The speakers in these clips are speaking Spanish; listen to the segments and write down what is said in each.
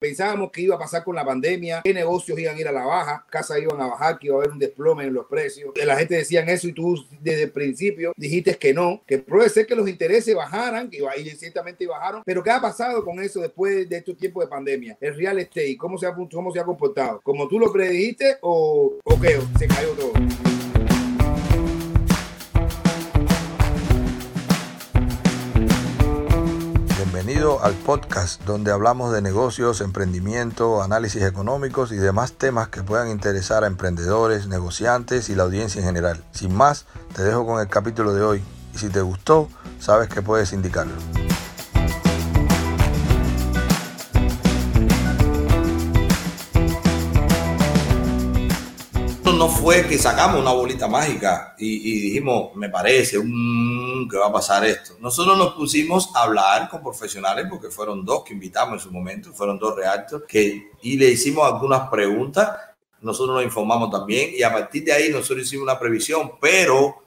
Pensábamos que iba a pasar con la pandemia, qué negocios iban a ir a la baja, casas iban a bajar, que iba a haber un desplome en los precios. La gente decía eso y tú desde el principio dijiste que no, que puede ser que los intereses bajaran, que y ciertamente bajaron. Pero ¿qué ha pasado con eso después de estos tiempos de pandemia? El real estate, ¿cómo se ha, cómo se ha comportado? ¿Como tú lo predijiste o, o qué? ¿Se cayó todo? Al podcast donde hablamos de negocios, emprendimiento, análisis económicos y demás temas que puedan interesar a emprendedores, negociantes y la audiencia en general. Sin más, te dejo con el capítulo de hoy y si te gustó, sabes que puedes indicarlo. No fue que sacamos una bolita mágica y, dijimos, me parece, que va a pasar esto. Nosotros nos pusimos a hablar con profesionales porque fueron dos que invitamos en su momento, fueron dos reactos, que, y le hicimos algunas preguntas. Nosotros nos informamos también y a partir de ahí nosotros hicimos una previsión, pero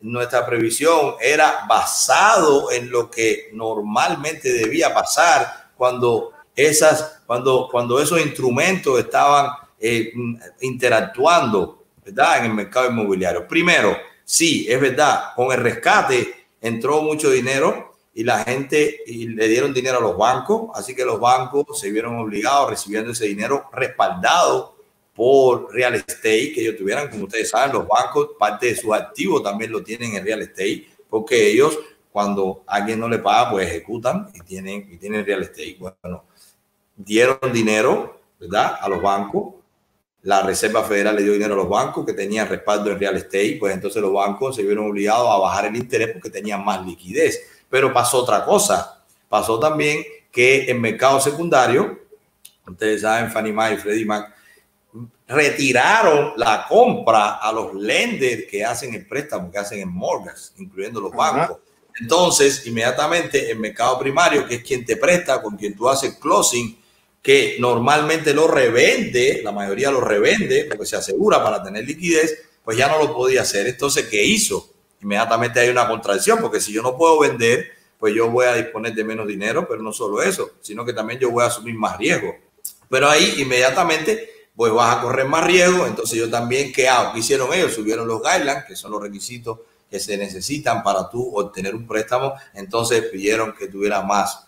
nuestra previsión era basado en lo que normalmente debía pasar cuando esas, cuando, cuando esos instrumentos estaban eh, interactuando ¿verdad? en el mercado inmobiliario. Primero, sí, es verdad, con el rescate entró mucho dinero y la gente y le dieron dinero a los bancos, así que los bancos se vieron obligados recibiendo ese dinero respaldado por real estate que ellos tuvieran, como ustedes saben, los bancos parte de sus activos también lo tienen en real estate, porque ellos cuando alguien no le paga, pues ejecutan y tienen, y tienen real estate. Bueno, dieron dinero, ¿verdad? A los bancos la Reserva Federal le dio dinero a los bancos que tenían respaldo en real estate, pues entonces los bancos se vieron obligados a bajar el interés porque tenían más liquidez. Pero pasó otra cosa, pasó también que en mercado secundario, ustedes saben, Fannie Mae y Freddie Mac, retiraron la compra a los lenders que hacen el préstamo, que hacen en mortgage, incluyendo los bancos. Entonces, inmediatamente el mercado primario, que es quien te presta, con quien tú haces closing, que normalmente lo revende, la mayoría lo revende porque se asegura para tener liquidez, pues ya no lo podía hacer. Entonces, ¿qué hizo? Inmediatamente hay una contradicción, porque si yo no puedo vender, pues yo voy a disponer de menos dinero, pero no solo eso, sino que también yo voy a asumir más riesgo. Pero ahí inmediatamente pues vas a correr más riesgo, entonces yo también, ¿qué hago? ¿Qué hicieron ellos? Subieron los guidelines, que son los requisitos que se necesitan para tú obtener un préstamo, entonces pidieron que tuviera más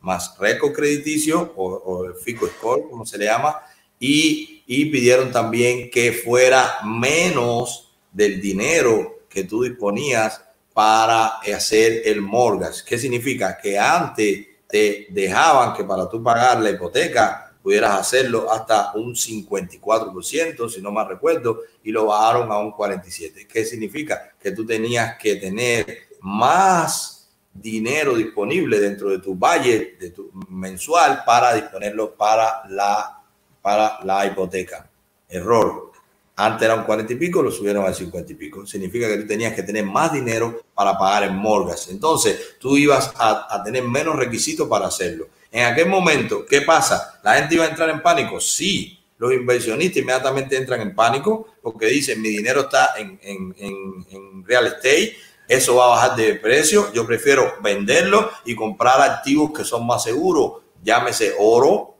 más récord crediticio o, el FICO score, como se le llama, y, y pidieron también que fuera menos del dinero que tú disponías para hacer el mortgage. ¿Qué significa? Que antes te dejaban que para tú pagar la hipoteca pudieras hacerlo hasta un 54%, si no mal recuerdo, y lo bajaron a un 47%. ¿Qué significa? Que tú tenías que tener más dinero disponible dentro de tu budget de tu mensual para disponerlo para la, para la hipoteca. Error. Antes era un 40 y pico, lo subieron al 50 y pico. Significa que tú tenías que tener más dinero para pagar en morgas. Entonces, tú ibas a, tener menos requisitos para hacerlo. En aquel momento, ¿qué pasa? ¿La gente iba a entrar en pánico? Sí, los inversionistas inmediatamente entran en pánico porque dicen mi dinero está en, en, en, en real estate eso va a bajar de precio. Yo prefiero venderlo y comprar activos que son más seguros. Llámese oro,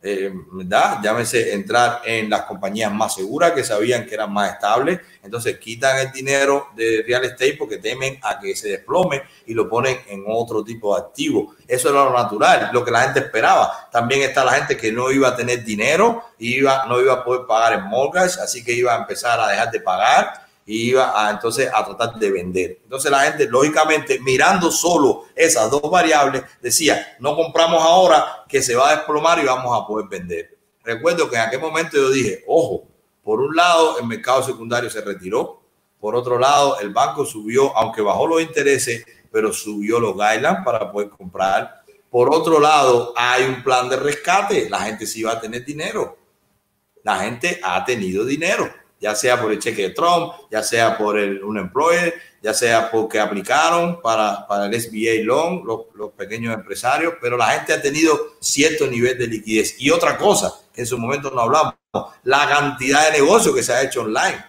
eh, ¿verdad? Llámese entrar en las compañías más seguras que sabían que eran más estables. Entonces quitan el dinero de real estate porque temen a que se desplome y lo ponen en otro tipo de activo. Eso era lo natural, lo que la gente esperaba. También está la gente que no iba a tener dinero, iba, no iba a poder pagar el mortgage, así que iba a empezar a dejar de pagar iba a, entonces a tratar de vender. Entonces la gente, lógicamente, mirando solo esas dos variables, decía, no compramos ahora que se va a desplomar y vamos a poder vender. Recuerdo que en aquel momento yo dije, ojo, por un lado el mercado secundario se retiró, por otro lado el banco subió, aunque bajó los intereses, pero subió los guidelines para poder comprar. Por otro lado, hay un plan de rescate, la gente sí va a tener dinero. La gente ha tenido dinero ya sea por el cheque de Trump, ya sea por el, un employer, ya sea porque aplicaron para, para el SBA loan, los, los, pequeños empresarios, pero la gente ha tenido cierto nivel de liquidez. Y otra cosa, que en su momento no hablamos, la cantidad de negocios que se ha hecho online.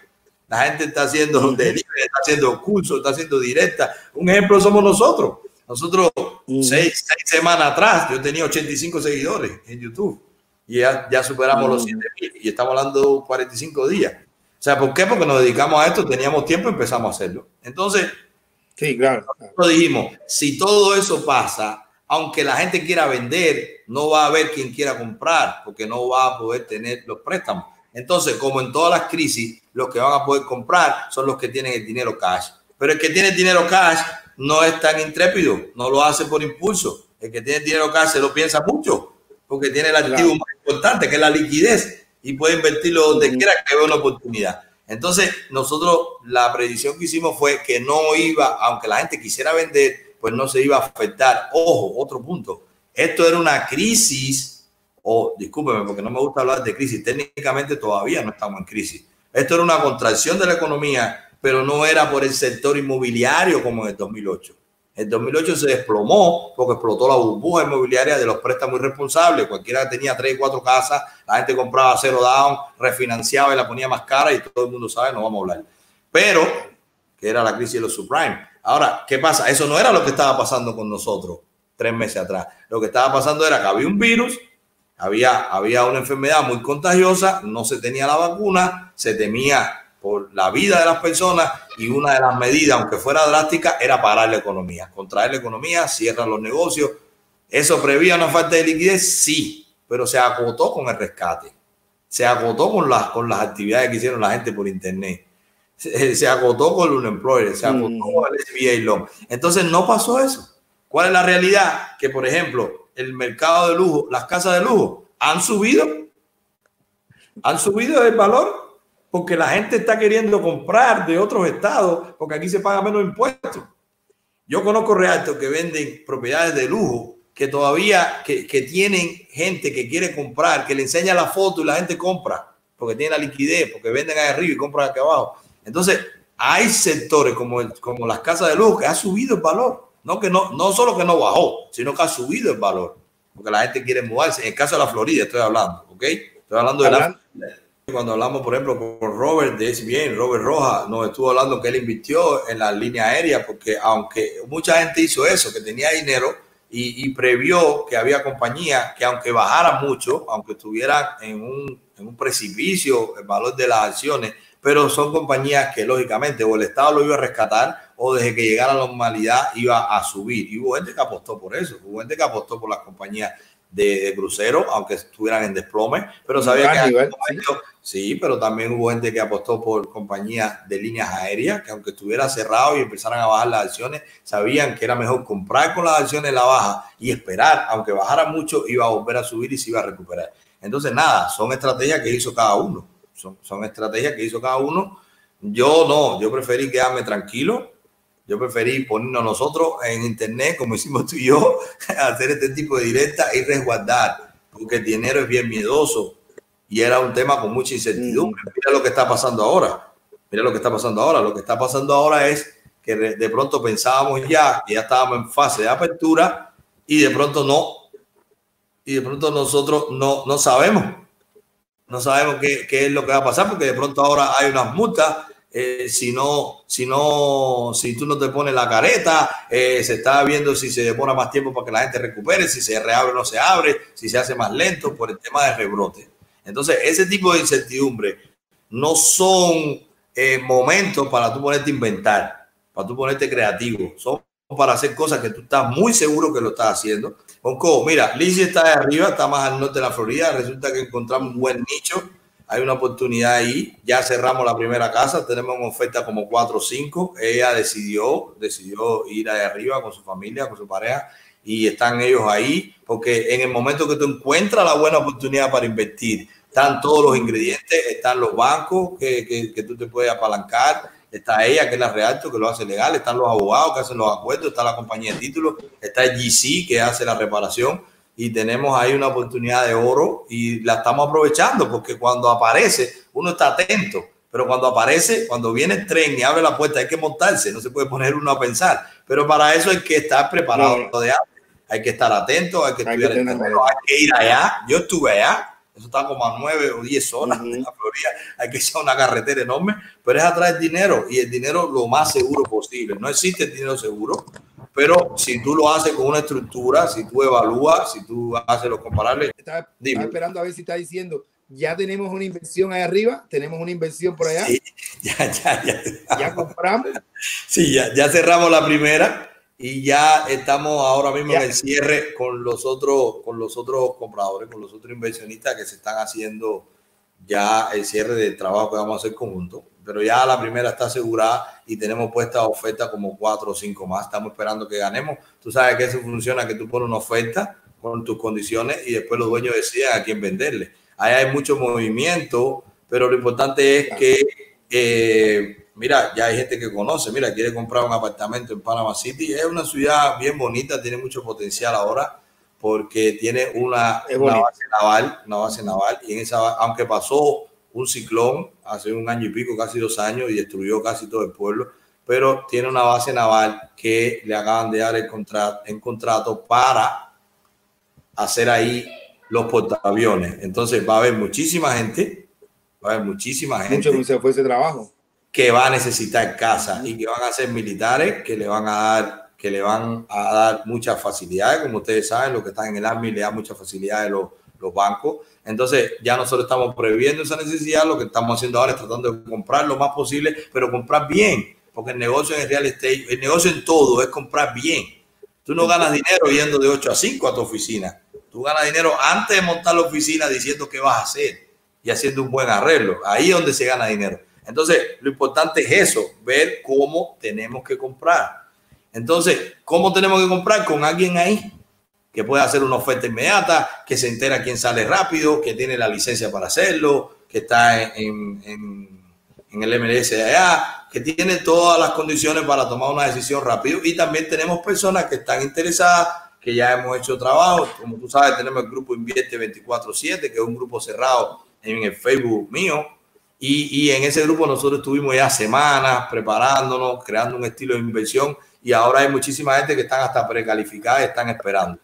La gente está haciendo delivery, está haciendo cursos, está haciendo directa. Un ejemplo somos nosotros. Nosotros, seis, seis semanas atrás, yo tenía 85 seguidores en YouTube y ya, ya superamos los 7 mil y estamos hablando de 45 días. O sea, ¿por qué? Porque nos dedicamos a esto, teníamos tiempo y empezamos a hacerlo. Entonces, sí, claro. Nosotros dijimos, si todo eso pasa, aunque la gente quiera vender, no va a haber quien quiera comprar porque no va a poder tener los préstamos. Entonces, como en todas las crisis, los que van a poder comprar son los que tienen el dinero cash. Pero el que tiene dinero cash no es tan intrépido, no lo hace por impulso. El que tiene dinero cash se lo piensa mucho porque tiene el activo más importante, que es la liquidez, y puede invertirlo donde quiera que vea una oportunidad. Entonces, nosotros la predicción que hicimos fue que no iba, aunque la gente quisiera vender, pues no se iba a afectar. Ojo, otro punto. Esto era una crisis, o discúlpeme, porque no me gusta hablar de crisis. Técnicamente todavía no estamos en crisis. Esto era una contracción de la economía, pero no era por el sector inmobiliario como en el 2008. En 2008 se desplomó porque explotó la burbuja inmobiliaria de los préstamos irresponsables. Cualquiera que tenía tres, cuatro casas, la gente compraba cero down, refinanciaba y la ponía más cara y todo el mundo sabe, no vamos a hablar. Pero, que era la crisis de los subprime. Ahora, ¿qué pasa? Eso no era lo que estaba pasando con nosotros tres meses atrás. Lo que estaba pasando era que había un virus, había, había una enfermedad muy contagiosa, no se tenía la vacuna, se temía por la vida de las personas y una de las medidas, aunque fuera drástica, era parar la economía. Contraer la economía, cierran los negocios. ¿Eso prevía una falta de liquidez? Sí, pero se acotó con el rescate. Se acotó con las, con las actividades que hicieron la gente por internet. Se, se acotó con el unemployed, se acotó con el SBA loan. Entonces no pasó eso. ¿Cuál es la realidad? Que, por ejemplo, el mercado de lujo, las casas de lujo, han subido. Han subido el valor porque la gente está queriendo comprar de otros estados, porque aquí se paga menos impuestos. Yo conozco realtos que venden propiedades de lujo, que todavía, que, tienen gente que quiere comprar, que le enseña la foto y la gente compra, porque tiene la liquidez, porque venden ahí arriba y compran aquí abajo. Entonces, hay sectores como, el, como las casas de lujo que ha subido el valor. No, que no, no solo que no bajó, sino que ha subido el valor, porque la gente quiere mudarse. En el caso de la Florida estoy hablando, ¿ok? Estoy hablando de la... Cuando hablamos, por ejemplo, con Robert de SBN, Robert Roja, nos estuvo hablando que él invirtió en la línea aérea, porque aunque mucha gente hizo eso, que tenía dinero y, previó que había compañías que aunque bajara mucho, aunque estuvieran en un, en un precipicio el valor de las acciones, pero son compañías que lógicamente o el Estado lo iba a rescatar o desde que llegara la normalidad iba a subir. Y hubo gente que apostó por eso, hubo gente que apostó por las compañías de, de crucero, aunque estuvieran en desplome, pero sabía que nivel, sí. sí. pero también hubo gente que apostó por compañías de líneas aéreas, que aunque estuviera cerrado y empezaran a bajar las acciones, sabían que era mejor comprar con las acciones la baja y esperar, aunque bajara mucho, iba a volver a subir y se iba a recuperar. Entonces, nada, son estrategias que hizo cada uno, son, son estrategias que hizo cada uno. Yo no, yo preferí quedarme tranquilo, yo preferí ponernos nosotros en internet, como hicimos tú y yo, hacer este tipo de directa y resguardar, porque el dinero es bien miedoso y era un tema con mucha incertidumbre. Mira lo que está pasando ahora. Mira lo que está pasando ahora. Lo que está pasando ahora es que de pronto pensábamos ya que ya estábamos en fase de apertura y de pronto no. Y de pronto nosotros no, no sabemos. No sabemos qué, qué es lo que va a pasar porque de pronto ahora hay unas multas eh, si no, si no, si tú no te pones la careta, eh, se está viendo si se demora más tiempo para que la gente recupere, si se reabre o no se abre, si se hace más lento por el tema de rebrote. Entonces, ese tipo de incertidumbre no son eh, momentos para tú ponerte a inventar, para tú ponerte creativo, son para hacer cosas que tú estás muy seguro que lo estás haciendo. Onco, mira, Lizzie está de arriba, está más al norte de la Florida, resulta que encontramos un buen nicho hay una oportunidad ahí. Ya cerramos la primera casa, tenemos una oferta como cuatro o cinco. Ella decidió, decidió ir ahí arriba con su familia, con su pareja, y están ellos ahí, porque en el momento que tú encuentras la buena oportunidad para invertir, están todos los ingredientes, están los bancos que, que, que tú te puedes apalancar, está ella que es la Realto que lo hace legal, están los abogados que hacen los acuerdos, está la compañía de títulos, está el GC que hace la reparación y tenemos ahí una oportunidad de oro y la estamos aprovechando porque cuando aparece uno está atento, pero cuando aparece, cuando viene el tren y abre la puerta hay que montarse, no se puede poner uno a pensar, pero para eso hay que estar preparado no. de hay que estar atento, hay que, hay, que hay que ir allá, yo estuve allá, Eso está como a nueve o diez horas de la Florida. Hay que echar una carretera enorme, pero es atraer dinero y el dinero lo más seguro posible. No existe el dinero seguro, pero si tú lo haces con una estructura, si tú evalúas, si tú haces los comparables. Estaba, esperando a ver si está diciendo ya tenemos una inversión ahí arriba, tenemos una inversión por allá. Sí, ya, ya, ya. Ya compramos. Sí, ya, ya cerramos la primera y ya estamos ahora mismo en el cierre con los otros con los otros compradores, con los otros inversionistas que se están haciendo ya el cierre del trabajo que vamos a hacer conjunto. Pero ya la primera está asegurada y tenemos puesta oferta como cuatro o cinco más. Estamos esperando que ganemos. Tú sabes que eso funciona, que tú pones una oferta con tus condiciones y después los dueños deciden a quién venderle. Ahí hay mucho movimiento, pero lo importante es que eh, mira, ya hay gente que conoce, mira, quiere comprar un apartamento en Panama City. Es una ciudad bien bonita, tiene mucho potencial ahora porque tiene una, base naval, una base naval, y en esa, aunque pasó un ciclón hace un año y pico, casi dos años, y destruyó casi todo el pueblo, pero tiene una base naval que le acaban de dar el contrato, en contrato para hacer ahí los portaaviones. Entonces va a haber muchísima gente, va a haber muchísima gente. Mucho se fue ese trabajo que va a necesitar casa y que van a ser militares que le van a dar que le van a dar muchas facilidades, como ustedes saben, los que están en el Army le dan muchas facilidades los, los bancos. Entonces, ya nosotros estamos previendo esa necesidad, lo que estamos haciendo ahora es tratando de comprar lo más posible, pero comprar bien, porque el negocio en el real estate, el negocio en todo es comprar bien. Tú no ganas dinero yendo de 8 a 5 a tu oficina. Tú ganas dinero antes de montar la oficina diciendo qué vas a hacer y haciendo un buen arreglo. Ahí es donde se gana dinero. Entonces, lo importante es eso, ver cómo tenemos que comprar. Entonces, ¿cómo tenemos que comprar? Con alguien ahí que puede hacer una oferta inmediata, que se entera quién sale rápido, que tiene la licencia para hacerlo, que está en, el MLS allá, que tiene todas las condiciones para tomar una decisión rápido. Y también tenemos personas que están interesadas, que ya hemos hecho trabajo. Como tú sabes, tenemos el grupo Invierte 24-7, que es un grupo cerrado en el Facebook mío, y, en ese grupo nosotros estuvimos ya semanas preparándonos, creando un estilo de inversión y ahora hay muchísima gente que están hasta precalificadas y están esperando.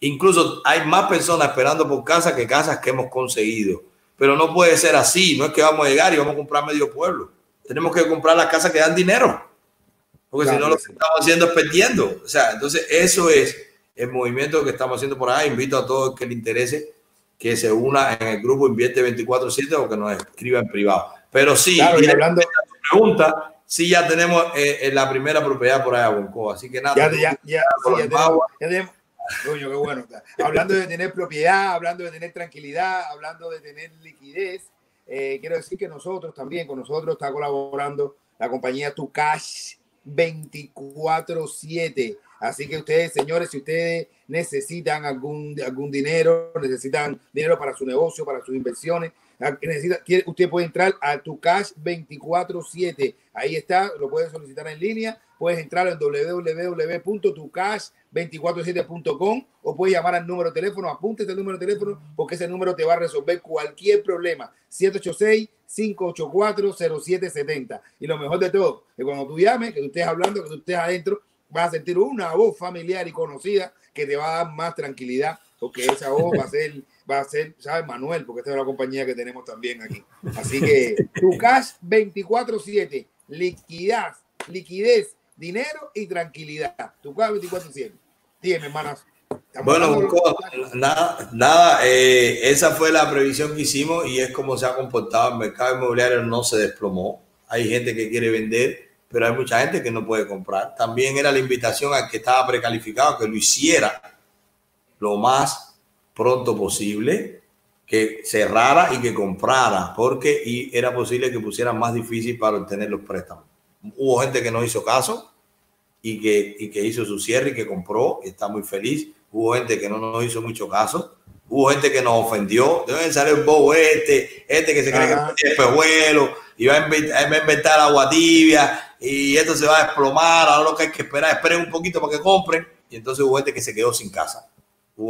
Incluso hay más personas esperando por casas que casas que hemos conseguido. Pero no puede ser así, no es que vamos a llegar y vamos a comprar medio pueblo. Tenemos que comprar las casas que dan dinero. Porque si no lo que estamos haciendo es perdiendo. O sea, entonces eso es el movimiento que estamos haciendo por ahí. Invito a todos que le interese que se una en el grupo Invierte 24-7 o que nos escriba en privado. Pero sí, claro, y hablando pregunta, sí ya tenemos eh, la primera propiedad por allá, Bonco. Así que nada. Ya, ya, ya, tenemos, Coño, qué bueno. Hablando de tener propiedad, hablando de tener tranquilidad, hablando de tener liquidez, eh, quiero decir que nosotros también, con nosotros está colaborando la compañía Tucash 24-7. Así que ustedes, señores, si ustedes necesitan algún, algún dinero, necesitan dinero para su negocio, para sus inversiones, necesita, usted puede entrar a tu cash 24/7. Ahí está, lo puedes solicitar en línea. Puedes entrar en www.tucash247.com o puedes llamar al número de teléfono. Apunte el número de teléfono porque ese número te va a resolver cualquier problema. 786-584-0770. Y lo mejor de todo, que cuando tú llames, que tú estés hablando, que tú estés adentro, vas a sentir una voz familiar y conocida que te va a dar más tranquilidad, porque esa voz va a ser, va a ser, ¿sabes? Manuel, porque esta es la compañía que tenemos también aquí. Así que tu cash 24-7, liquidez, liquidez, dinero y tranquilidad. Tu cash 24-7. Dime, hermanas. Bueno, nada, nada eh, esa fue la previsión que hicimos y es como se ha comportado el mercado inmobiliario, no se desplomó. Hay gente que quiere vender, pero hay mucha gente que no puede comprar. También era la invitación al que estaba precalificado que lo hiciera lo más pronto posible, que cerrara y que comprara, porque y era posible que pusiera más difícil para obtener los préstamos. Hubo gente que no hizo caso y que, y que hizo su cierre y que compró, y está muy feliz. Hubo gente que no nos hizo mucho caso. Hubo gente que nos ofendió. Deben salir un bobo este, este que se cree que es pejuelo y va a inventar agua tibia y esto se va a desplomar, ahora lo que hay que esperar, esperen un poquito para que compren. Y entonces hubo gente que se quedó sin casa.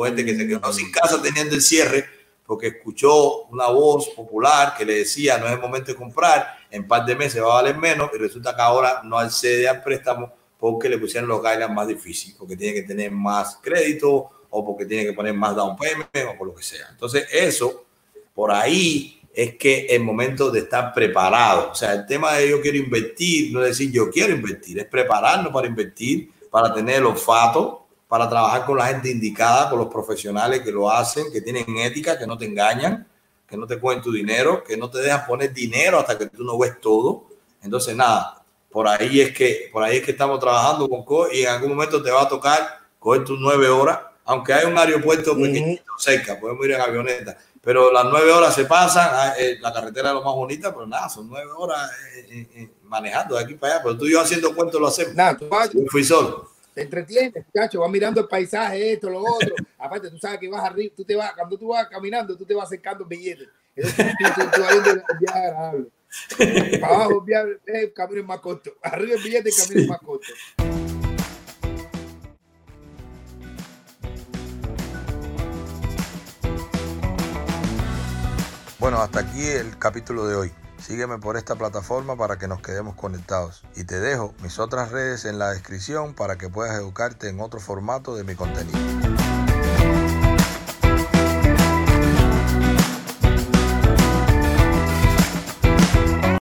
Gente que se quedó sin casa teniendo el cierre porque escuchó una voz popular que le decía no es el momento de comprar, en par de meses va a valer menos y resulta que ahora no accede al préstamo porque le pusieron los guidelines más difíciles, porque tiene que tener más crédito o porque tiene que poner más down payment o por lo que sea. Entonces eso por ahí es que el momento de estar preparado. O sea, el tema de yo quiero invertir, no es decir yo quiero invertir, es prepararnos para invertir, para tener el olfato, para trabajar con la gente indicada, con los profesionales que lo hacen, que tienen ética, que no te engañan, que no te cogen tu dinero, que no te dejan poner dinero hasta que tú no ves todo. Entonces, nada, por ahí es que, por ahí es que estamos trabajando con Co y en algún momento te va a tocar coger tus nueve horas, aunque hay un aeropuerto pequeñito cerca, podemos ir en avioneta pero las nueve horas se pasan, ah, eh, la carretera es lo más bonita, pero nada, son nueve horas eh, eh, manejando de aquí para allá, pero tú y yo haciendo cuentos lo hacemos. Nada, tú vas, yo fui solo. Te entretienes, muchacho, vas mirando el paisaje, esto, lo otro. Aparte, tú sabes que vas arriba, tú te vas, cuando tú vas caminando, tú te vas acercando billetes. Entonces, tú, agradable. Para abajo el, viaje, el camino es más corto. Arriba el billete, el camino es más corto. Bueno, hasta aquí el capítulo de hoy. Sígueme por esta plataforma para que nos quedemos conectados. Y te dejo mis otras redes en la descripción para que puedas educarte en otro formato de mi contenido.